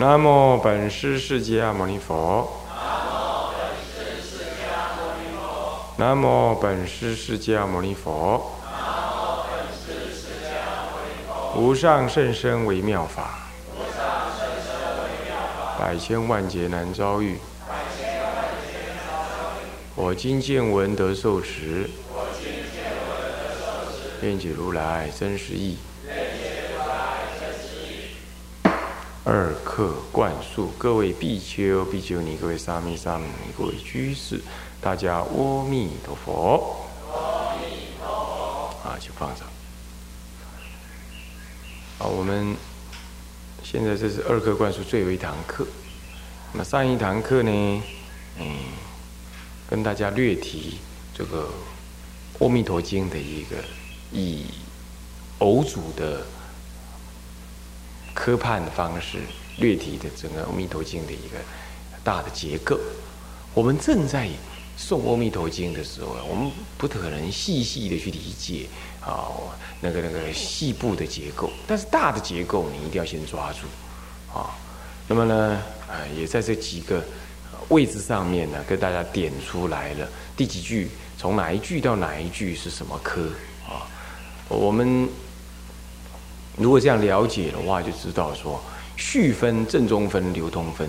南无本师释迦牟尼佛。南无本师释迦牟尼佛。无上甚深微妙法。百千万劫难遭遇。我今见闻得受持。愿解如来真实义。二课灌输，各位必修必修尼，各位沙弥、沙弥，各位居士，大家阿弥陀佛。阿弥陀佛。啊，就放上。好，我们现在这是二课灌输最后一堂课。那上一堂课呢，嗯，跟大家略提这个《阿弥陀经》的一个以偶主的科判的方式，略提的整个《阿弥陀经》的一个大的结构。我们正在诵《阿弥陀经》的时候，我们不可能细细的去理解啊，那个那个细部的结构，但是大的结构你一定要先抓住啊。那么呢？啊，也在这几个位置上面呢，跟大家点出来了第几句，从哪一句到哪一句是什么科啊？我们如果这样了解的话，就知道说序分、正中分、流通分。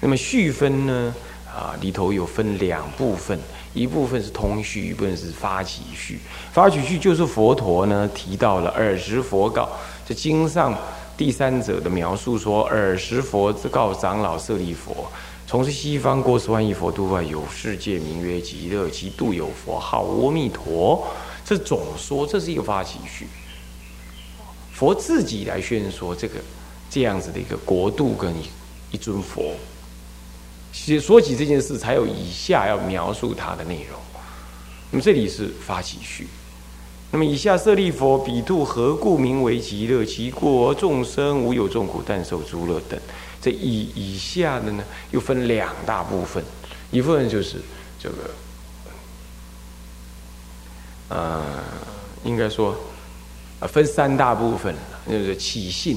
那么序分呢，啊里头有分两部分，一部分是通序，一部分是发起序。发起序就是佛陀呢提到了尔时佛告，这经上。第三者的描述说：“尔时佛告长老舍利佛，从事西方过十万亿佛度外有世界名曰极乐，其度有佛号阿弥陀。”这总说这是一个发起序，佛自己来宣说这个这样子的一个国度跟一尊佛。说说起这件事，才有以下要描述它的内容。那么这里是发起序。那么以下舍利佛，彼度何故名为极乐？其国众生无有众苦，但受诸乐等。这以以下的呢，又分两大部分，一部分就是这个，呃，应该说，啊，分三大部分，就是起信，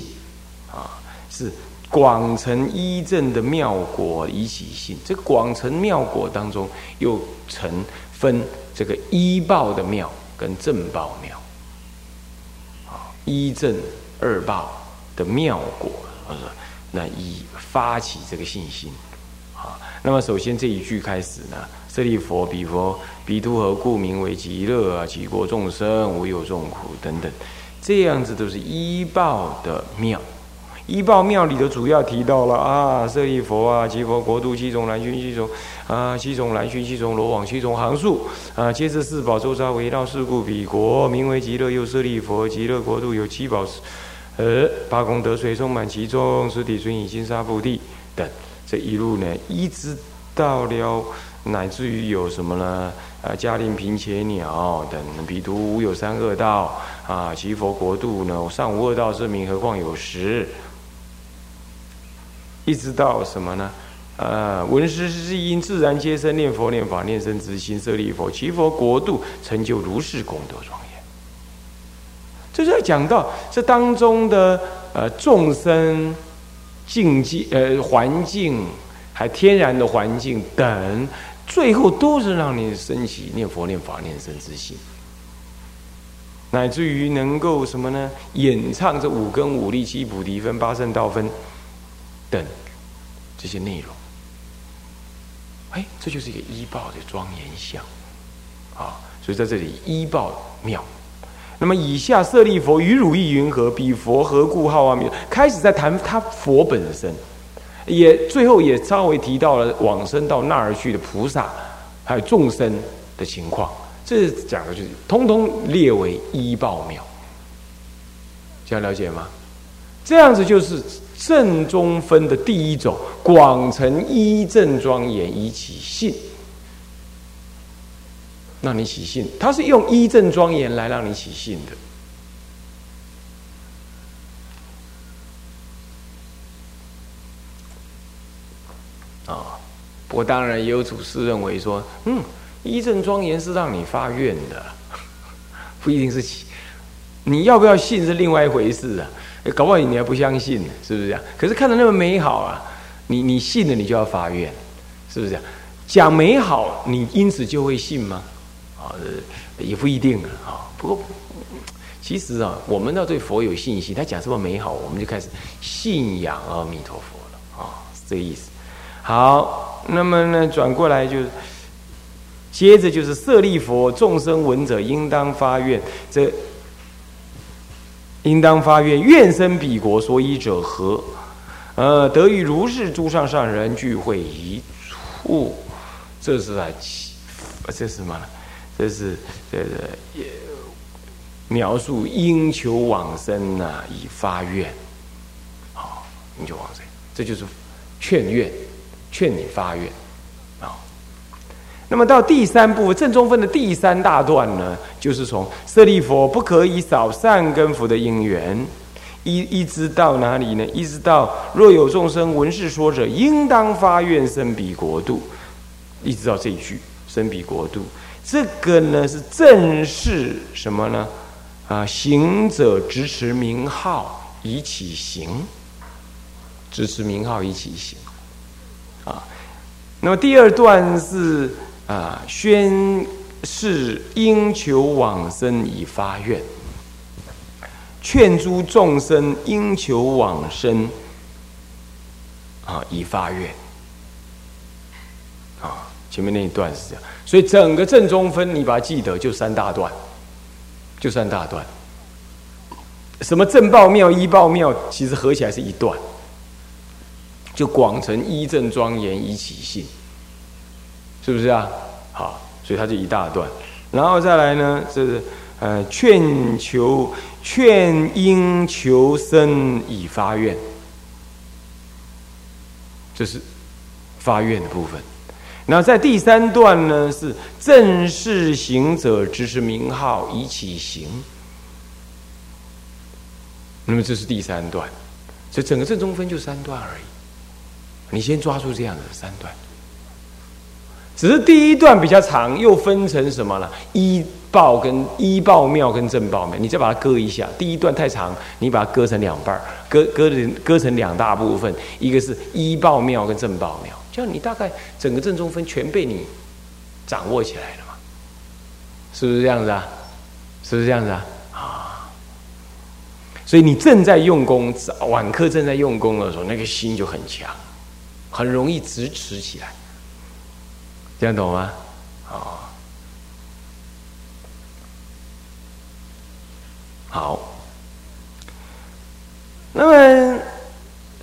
啊，是广成一正的妙果以起信。这个广成妙果当中，又成分这个一报的妙。跟正报妙，啊，一正二报的妙果，啊，那以发起这个信心，啊，那么首先这一句开始呢，舍利佛，彼佛，彼度何故名为极乐啊？其国众生无有众苦等等，这样子都是依报的妙。依报庙里的主要提到了啊，舍利佛啊，极佛国度七种南巡七种啊，七种南巡七种罗网七种行树啊，皆是四宝周沙围绕事故彼国，名为极乐，又舍利佛，极乐国度有七宝，呃，八功德水充满其中，实体尊以金沙布地等，这一路呢，一直到了乃至于有什么呢？啊，嘉陵平且鸟等，彼图无有三恶道啊，其佛国度呢，上无恶道之名，何况有十？一直到什么呢？呃，闻师是因自然皆生念佛念法念生之心舍利佛，其佛国度成就如是功德庄严。这就要讲到这当中的呃众生境界呃环境，还天然的环境等，最后都是让你升起念佛念法念生之心，乃至于能够什么呢？演唱这五根五力七菩提分八圣道分。等这些内容，哎，这就是一个医报的庄严相啊！所以在这里医报妙。那么以下舍利佛与汝意云何？彼佛何故号阿弥？开始在谈他佛本身，也最后也稍微提到了往生到那儿去的菩萨，还有众生的情况。这讲的就是通通列为一报妙，这样了解吗？这样子就是。正中分的第一种，广成一正庄严以起信，让你起信，它是用一正庄严来让你起信的。我当然也有祖师认为说，嗯，一正庄严是让你发愿的，不一定是起，你要不要信是另外一回事啊？搞不好你还不相信呢，是不是这样？可是看的那么美好啊，你你信了，你就要发愿，是不是这样？讲美好，你因此就会信吗？啊，也不一定啊。不过，其实啊，我们要对佛有信心，他讲这么美好，我们就开始信仰阿弥陀佛了啊，是这个意思。好，那么呢，转过来就接着就是舍利佛，众生闻者应当发愿，这。应当发愿，愿生彼国，所以者何？呃，得与如是诸上上人聚会一处。这是啊，这是什么呢？这是这个描述应求往生呐，以发愿。好，应求往生，这就是劝愿，劝你发愿。啊那么到第三部分正中分的第三大段呢，就是从舍利佛不可以少善根福的因缘，一一直到哪里呢？一直到若有众生闻是说者，应当发愿生彼国度，一直到这一句生彼国度。这个呢是正是什么呢？啊，行者执持名号以起行，执持名号以起行。啊，那么第二段是。啊！宣誓应求往生以发愿，劝诸众生应求往生啊以发愿。啊，前面那一段是这样，所以整个正中分你把它记得就三大段，就三大段。什么正报妙、一报妙，其实合起来是一段，就广成一正庄严以起信。是不是啊？好，所以它就一大段，然后再来呢，是呃劝求劝应求生以发愿，这是发愿的部分。然后在第三段呢，是正式行者之是名号以起行。那么这是第三段，所以整个正中分就三段而已。你先抓住这样的三段。只是第一段比较长，又分成什么呢？一报跟一报庙跟正报庙，你再把它割一下。第一段太长，你把它割成两半，割割成割成两大部分，一个是一报庙跟正报庙，这样你大概整个正中分全被你掌握起来了嘛？是不是这样子啊？是不是这样子啊？啊！所以你正在用功，晚课正在用功的时候，那个心就很强，很容易支持起来。这样懂吗？哦，好。那么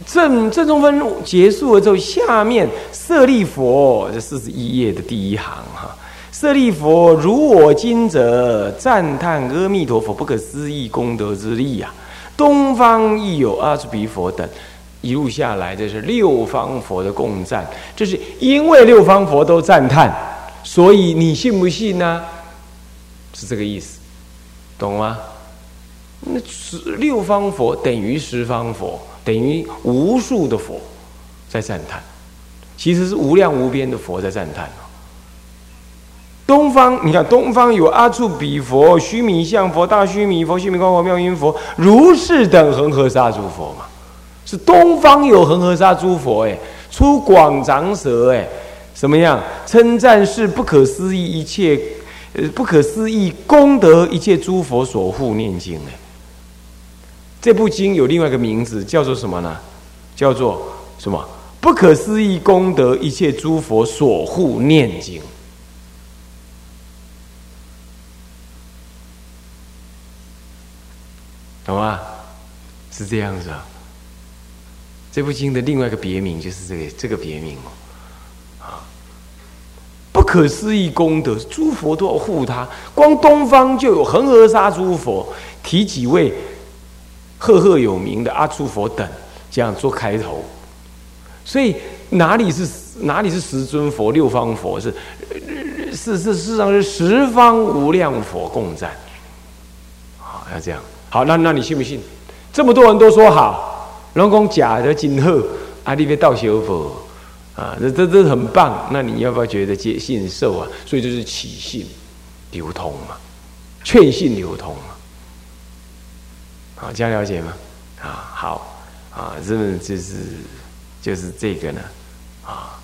正正中分结束了之后，下面舍利佛这四十一页的第一行哈，舍利佛如我今者赞叹阿弥陀佛不可思议功德之力呀！东方亦有阿弥陀佛等。一路下来，这是六方佛的共赞，这是因为六方佛都赞叹，所以你信不信呢？是这个意思，懂吗？那十六方佛等于十方佛，等于无数的佛在赞叹，其实是无量无边的佛在赞叹东方，你看东方有阿处比佛、须弥相佛、大须弥佛、须弥光佛、妙音佛、如是等恒河沙诸佛嘛。是东方有恒河沙诸佛哎，出广长舌哎，什么样称赞是不可思议一切，呃不可思议功德一切诸佛所护念经哎。这部经有另外一个名字叫做什么呢？叫做什么？不可思议功德一切诸佛所护念经，懂吗？是这样子。这部经的另外一个别名就是这个这个别名哦，啊，不可思议功德，诸佛都要护他。光东方就有恒河沙诸佛，提几位赫赫有名的阿诸佛等，这样做开头。所以哪里是哪里是十尊佛、六方佛？是是是，事实上是十方无量佛共赞。好，要这样。好，那那你信不信？这么多人都说好。龙讲假的今后，啊，你别道小佛啊，这这这很棒。那你要不要觉得接信受啊？所以就是起信流通嘛，劝信流通嘛。好，这样了解吗？啊，好，啊，这就是就是这个呢，啊，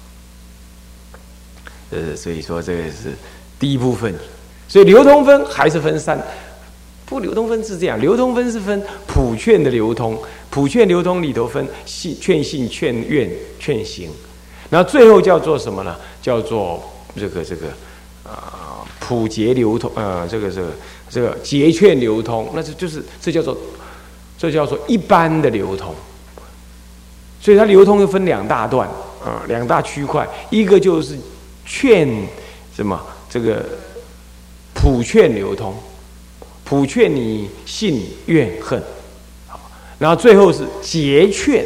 呃，所以说这个是第一部分，所以流通分还是分三，不，流通分是这样，流通分是分普劝的流通，普劝流通里头分信、劝信、劝愿、劝行，然后最后叫做什么呢？叫做这个这个啊，普结流通，呃，这个这个这个结劝流通，那这就是这叫做这叫做一般的流通，所以它流通又分两大段啊，两大区块，一个就是劝什么？这个普劝流通，普劝你信怨恨，好，然后最后是结劝，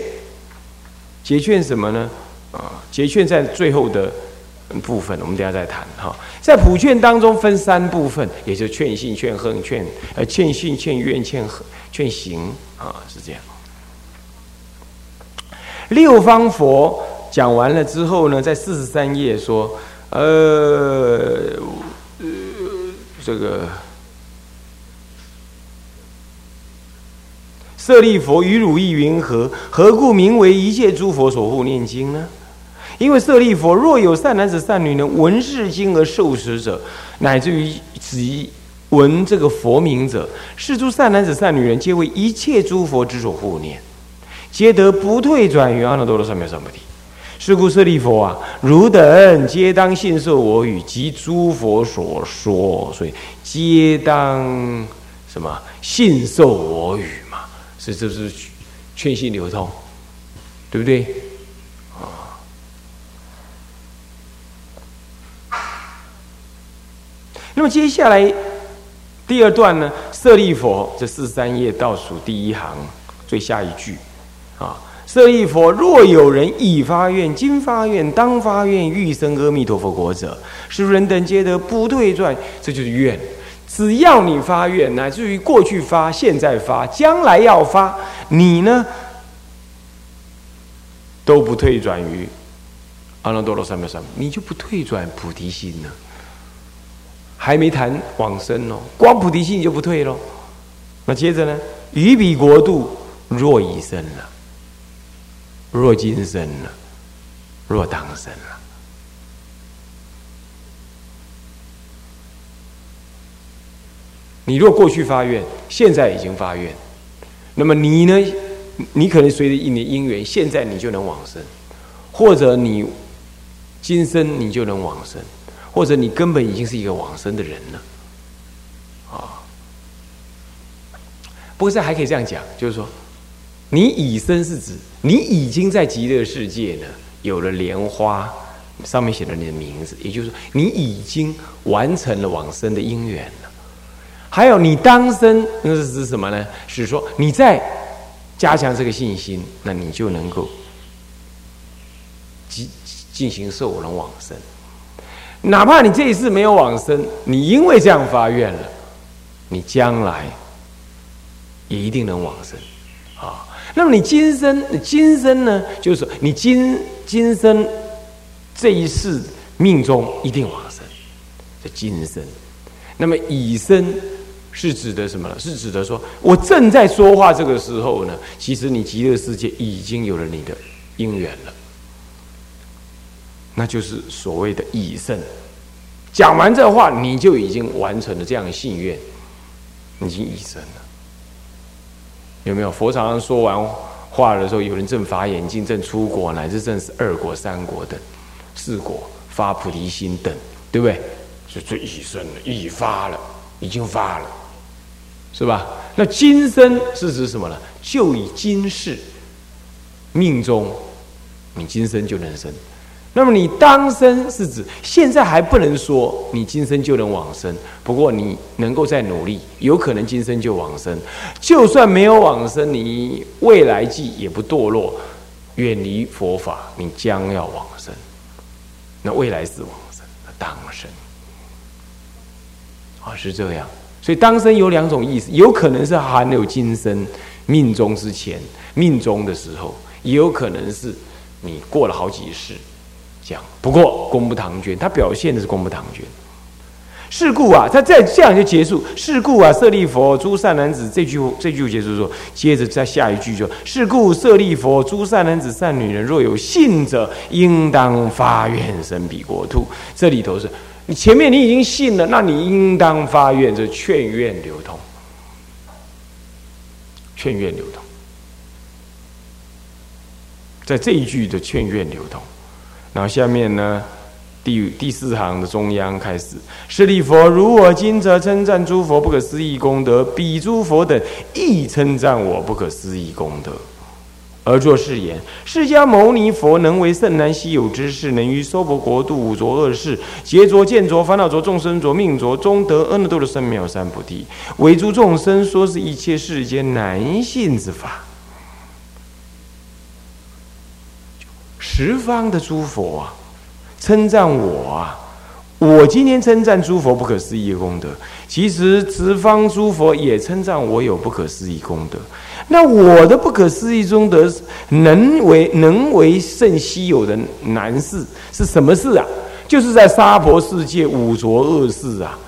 结劝什么呢？啊，结劝在最后的。部分我们等下再谈哈，在普劝当中分三部分，也就是劝信、劝恨、劝呃劝信、劝怨、劝恨、劝行啊，是这样。六方佛讲完了之后呢，在四十三页说，呃呃这个舍利佛与汝意云何？何故名为一切诸佛所护念经呢？因为舍利佛若有善男子善女人闻是经而受持者，乃至于即闻这个佛名者，是诸善男子善女人皆为一切诸佛之所护念，皆得不退转于阿耨多罗三藐三菩提。是故舍利佛啊，汝等皆当信受我语及诸佛所说，所以皆当什么信受我语嘛？是这是劝信流通，对不对？啊那么接下来第二段呢？舍利佛这四十三页倒数第一行最下一句啊，舍利佛若有人已发愿、今发愿、当发愿欲生阿弥陀佛国者，是人等皆得不退转。这就是愿。只要你发愿，乃至于过去发、现在发、将来要发，你呢都不退转于阿耨多罗三藐三，你就不退转菩提心了。还没谈往生哦，光菩提心就不退喽。那接着呢？于彼国度若已生了，若今生了，若当生了。你若过去发愿，现在已经发愿，那么你呢？你可能随着一年因缘，现在你就能往生，或者你今生你就能往生。或者你根本已经是一个往生的人了，啊！不过这还可以这样讲，就是说，你已生是指你已经在极乐世界呢，有了莲花，上面写了你的名字，也就是说，你已经完成了往生的因缘。还有你当生，那是指什么呢？是说你在加强这个信心，那你就能够进进行受人往生。哪怕你这一次没有往生，你因为这样发愿了，你将来也一定能往生啊。那么你今生，今生呢，就是说你今今生这一世命中一定往生，这今生。那么以生是指的什么呢？是指的说我正在说话这个时候呢，其实你极乐世界已经有了你的因缘了。那就是所谓的已胜。讲完这话，你就已经完成了这样的信愿，已经已胜了。有没有？佛常常说完话的时候，有人正法眼镜，正出国，乃至正是二国、三国等四国发菩提心等，对不对？就最已胜了，已发了，已经发了，是吧？那今生是指什么呢？就以今世命中，你今生就能生。那么你当生是指现在还不能说你今生就能往生，不过你能够再努力，有可能今生就往生。就算没有往生，你未来际也不堕落，远离佛法，你将要往生。那未来是往生，那当生啊，是这样。所以当生有两种意思，有可能是含有今生命中之前命中的时候，也有可能是你过了好几世。讲不过功不唐捐，他表现的是功不唐捐。是故啊，他再这样就结束。是故啊，舍利佛，诸善男子，这句这句结束说，接着再下一句就：是故舍利佛，诸善男子、善女人，若有信者，应当发愿生彼国土。这里头是你前面你已经信了，那你应当发愿，这劝愿流通，劝愿流通，在这一句的劝愿流通，然后下面呢？第第四行的中央开始，舍利佛，如我今则称赞诸佛不可思议功德，彼诸佛等亦称赞我不可思议功德，而作是言：释迦牟尼佛能为圣难稀有之事，能于娑婆国度五浊恶世，劫浊、见浊、烦恼浊、众生浊、命浊，中得阿耨多罗三藐三菩提，为诸众生说是一切世间难信之法。十方的诸佛啊！称赞我啊！我今天称赞诸佛不可思议的功德，其实十方诸佛也称赞我有不可思议功德。那我的不可思议中得能为能为甚稀有的难事是什么事啊？就是在娑婆世界五浊恶世啊，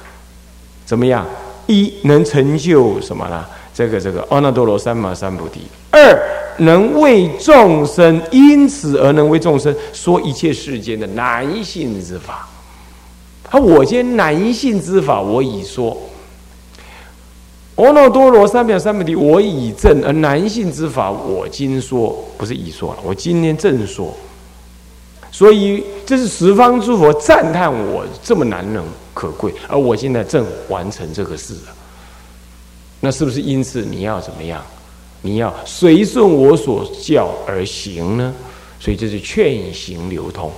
怎么样？一能成就什么呢？这个这个阿耨多罗三藐三菩提。二能为众生，因此而能为众生说一切世间的难性之法。他，我今难性之法，我已说。阿耨多罗三藐三菩提，我已证；而难信之法，我今说，不是已说了，我今天正说。所以，这是十方诸佛赞叹我这么难能可贵，而我现在正完成这个事了。那是不是因此你要怎么样？你要随顺我所教而行呢，所以这是劝行流通。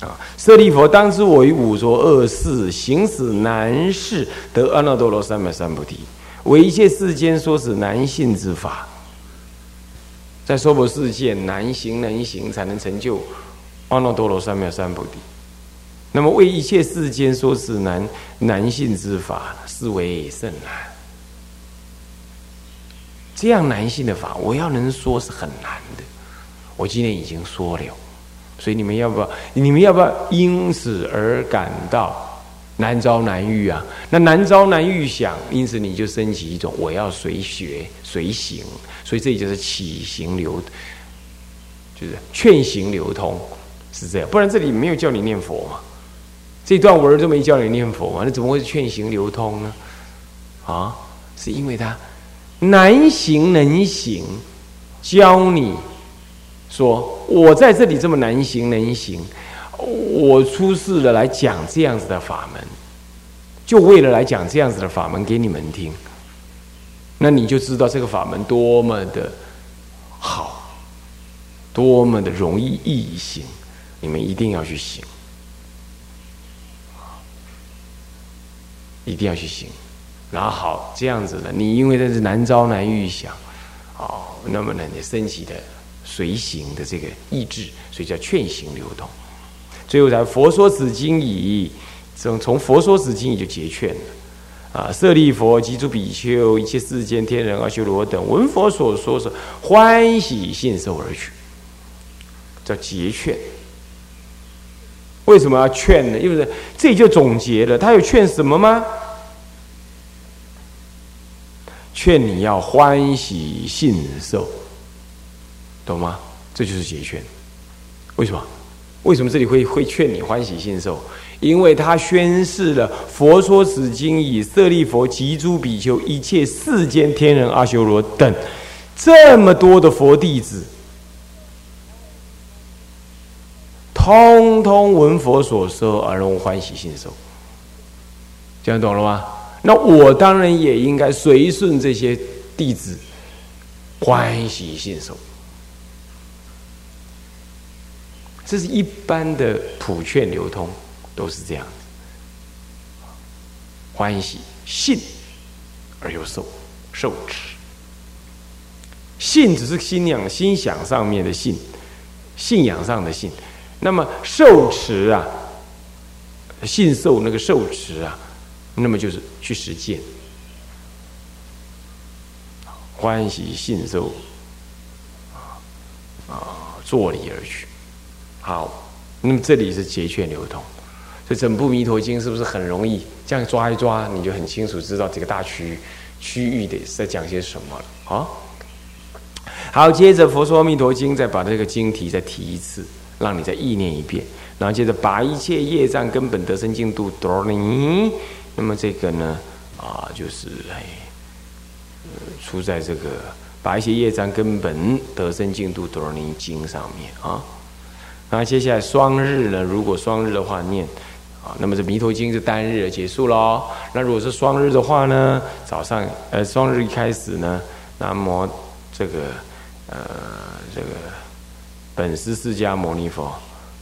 啊，舍利佛，当知我于五浊恶世行死难事，得阿耨多罗三藐三菩提，为一切世间说是难信之法。在娑婆世界，难行能行，才能成就阿耨多罗三藐三菩提。那么为一切世间说是难难信之法。是为甚难，这样难信的法，我要能说是很难的。我今天已经说了，所以你们要不要？你们要不要因此而感到难招难遇啊？那难招难遇想，因此你就升起一种我要随学随行，所以这里就是起行流，就是劝行流通，是这样。不然这里没有叫你念佛嘛。这段文都没叫你念佛嘛？那怎么会劝行流通呢？啊，是因为他难行能行，教你说我在这里这么难行能行，我出世了来讲这样子的法门，就为了来讲这样子的法门给你们听。那你就知道这个法门多么的好，多么的容易易行，你们一定要去行。一定要去行，然后好这样子的，你因为这是难招难遇想，哦，那么呢，你升起的随行的这个意志，所以叫劝行流通。最后才佛说此经已，从从佛说此经已就结劝了。啊，舍利佛及诸比丘，一切世间天人阿修罗等，闻佛所说是欢喜信受而去，叫结劝。为什么要劝呢？因为这就总结了，他有劝什么吗？劝你要欢喜信受，懂吗？这就是结劝。为什么？为什么这里会会劝你欢喜信受？因为他宣示了佛说此经以舍利佛及诸比丘一切世间天人阿修罗等这么多的佛弟子。通通闻佛所说而能欢喜信受，这样懂了吗？那我当然也应该随顺这些弟子欢喜信受，这是一般的普劝流通都是这样子，欢喜信而又受受持，信只是信仰心想上面的信，信仰上的信。那么受持啊，信受那个受持啊，那么就是去实践，欢喜信受啊，啊，坐礼而去。好，那么这里是节劝流通，所以整部《弥陀经》是不是很容易这样抓一抓，你就很清楚知道这个大区区域的在讲些什么了啊？好，接着《佛说弥陀经》再把这个经题再提一次，让你再意念一遍，然后接着把一切业障根本得生净度哆尼。那么这个呢，啊，就是哎，出在这个把一些业障根本得生净度哆尼经上面啊。那接下来双日呢，如果双日的话念啊，那么这弥陀经是单日结束喽。那如果是双日的话呢，早上呃双日一开始呢，那么这个。呃，这个本师释迦牟尼佛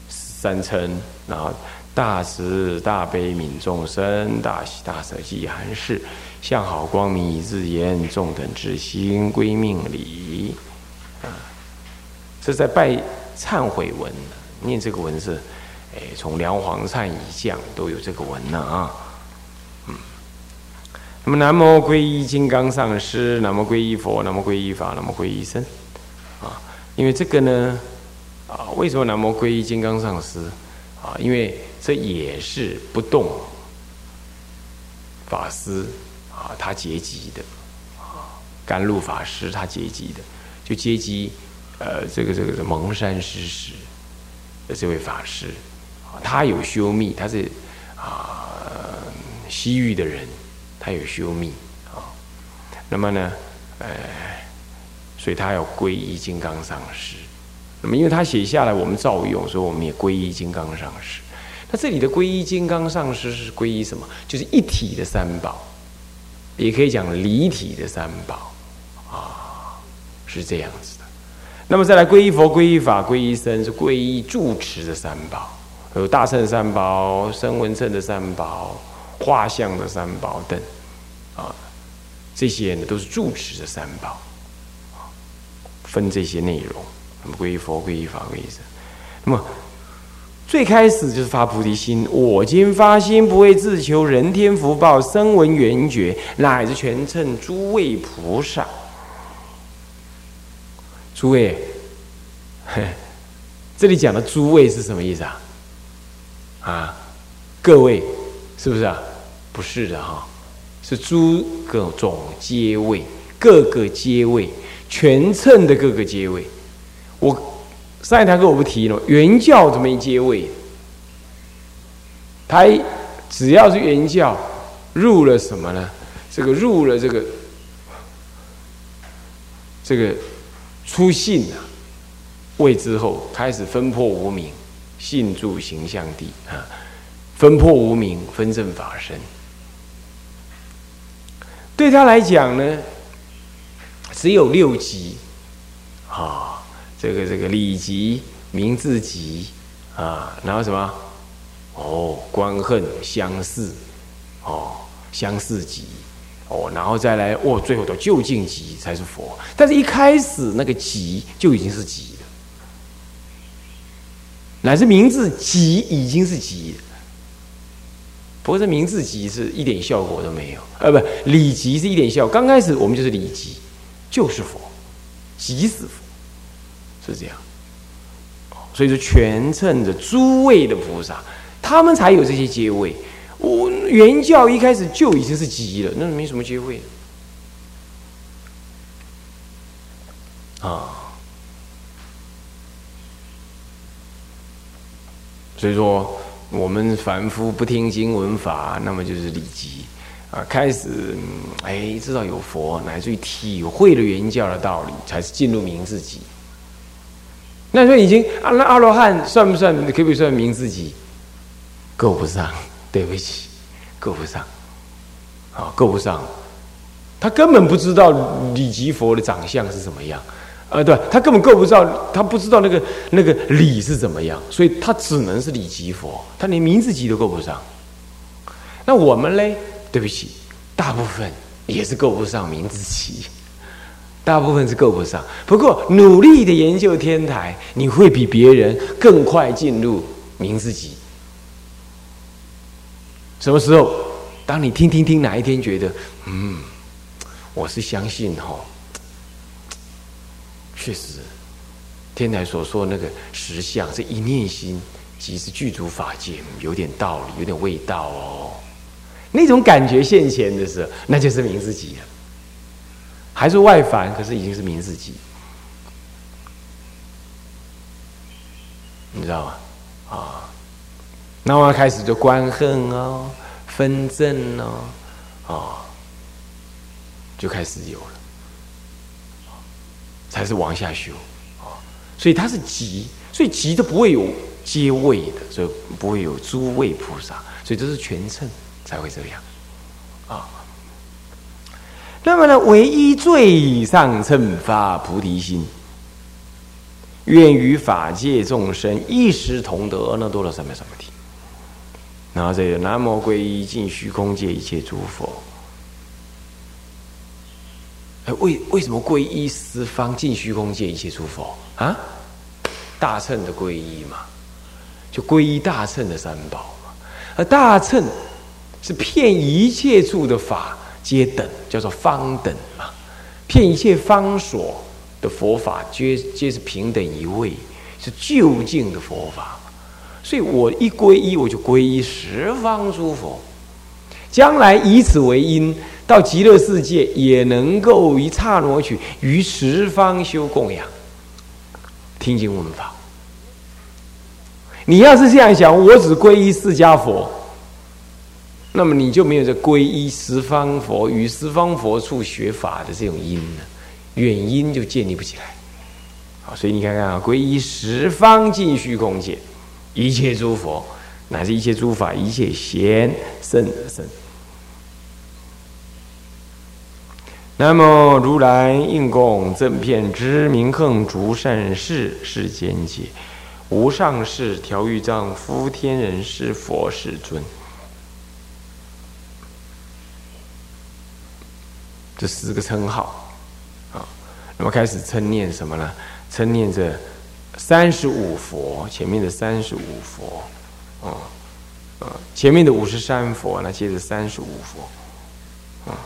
三称，然后大慈大悲悯众生，大喜大舍济寒士，向好光明以自言，众等至心归命礼。啊，这在拜忏悔文，念这个文是，哎，从梁皇忏以降都有这个文呢啊。嗯那么南无皈依金刚上师，南无皈依佛，南无皈依法，南无皈依僧。啊因为这个呢，啊，为什么南无皈依金刚上师？啊，因为这也是不动法师啊，他结集的啊，甘露法师他结集的，就结集呃，这个这个蒙山师师的这位法师，他有修密，他是啊西域的人，他有修密啊，那么呢，呃。所以他要皈依金刚上师，那么因为他写下来，我们照用，所以我们也皈依金刚上师。那这里的皈依金刚上师是皈依什么？就是一体的三宝，也可以讲离体的三宝啊，是这样子。那么再来皈依佛、皈依法、皈依僧，是皈依住持的三宝，有大乘三宝、声闻乘的三宝、画像的三宝等啊，这些呢都是住持的三宝。分这些内容，那么皈依佛、皈依法、皈依僧。那么最开始就是发菩提心，我今发心，不为自求人天福报、声闻缘觉，乃至全称诸位菩萨。诸位，这里讲的诸位是什么意思啊？啊，各位，是不是啊？不是的哈，是诸各种皆位，各个皆位。全称的各个阶位，我上一堂课我不提了。原教怎么阶位？他只要是原教入了什么呢？这个入了这个这个出信啊位之后，开始分破无名，信住形象地啊，分破无名，分正法身。对他来讲呢？只有六级，啊，这个这个礼级、名字级，啊，然后什么？哦，官恨相似，哦，相似级，哦，然后再来，哦，最后到究竟级才是佛。但是一开始那个级就已经是级了，乃至名字级已经是级，不过这名字级是一点效果都没有，呃，不，礼级是一点效。刚开始我们就是礼级。就是佛，即是佛，是这样。所以说，全称的诸位的菩萨，他们才有这些阶位。我原教一开始就已经是极了，那没什么机会啊。所以说，我们凡夫不听经闻法，那么就是礼极。啊，开始哎，知道有佛，乃至于体会了原教的道理，才是进入明自己。那说已经啊，那阿罗汉算不算？可不可以算明自己？够不上，对不起，够不上。啊，够不上。他根本不知道理吉佛的长相是怎么样，啊，对他根本够不上，他不知道那个那个理是怎么样，所以他只能是理吉佛，他连明自己都够不上。那我们嘞？对不起，大部分也是够不上名字起，大部分是够不上。不过努力的研究天台，你会比别人更快进入名字级。什么时候？当你听听听哪一天觉得，嗯，我是相信哈，确实天台所说那个实相是一念心即是具足法界，有点道理，有点味道哦。那种感觉现前的时候，那就是名自己了。还是外凡，可是已经是名自己，你知道吗？那我开始就观恨哦，分正哦，啊，就开始有了，才是往下修啊。所以它是急，所以急都不会有阶位的，所以不会有诸位菩萨，所以这是全称。才会这样，啊。那么呢，唯一最上乘发菩提心，愿与法界众生一时同得那多了什么什么体。然后这个南无皈依尽虚空界一切诸佛。哎，为为什么皈依十方尽虚空界一切诸佛啊？大乘的皈依嘛，就皈依大乘的三宝嘛，而大乘。是骗一切处的法皆等，叫做方等嘛。骗一切方所的佛法，皆皆是平等一位，是究竟的佛法。所以我一皈依，我就皈依十方诸佛。将来以此为因，到极乐世界也能够一刹那去于十方修供养，听经闻法。你要是这样想，我只皈依释迦佛。那么你就没有这皈依十方佛与十方佛处学法的这种因呢，原因就建立不起来。好，所以你看看啊，皈依十方尽虚空界一切诸佛，乃至一切诸法，一切贤圣圣。那么如来应供正片之明恒诸善事世间界，无上士调御丈夫天人师佛世尊。这四个称号，啊，那么开始称念什么呢？称念着三十五佛，前面的三十五佛，啊，啊，前面的五十三佛，那接着三十五佛，啊。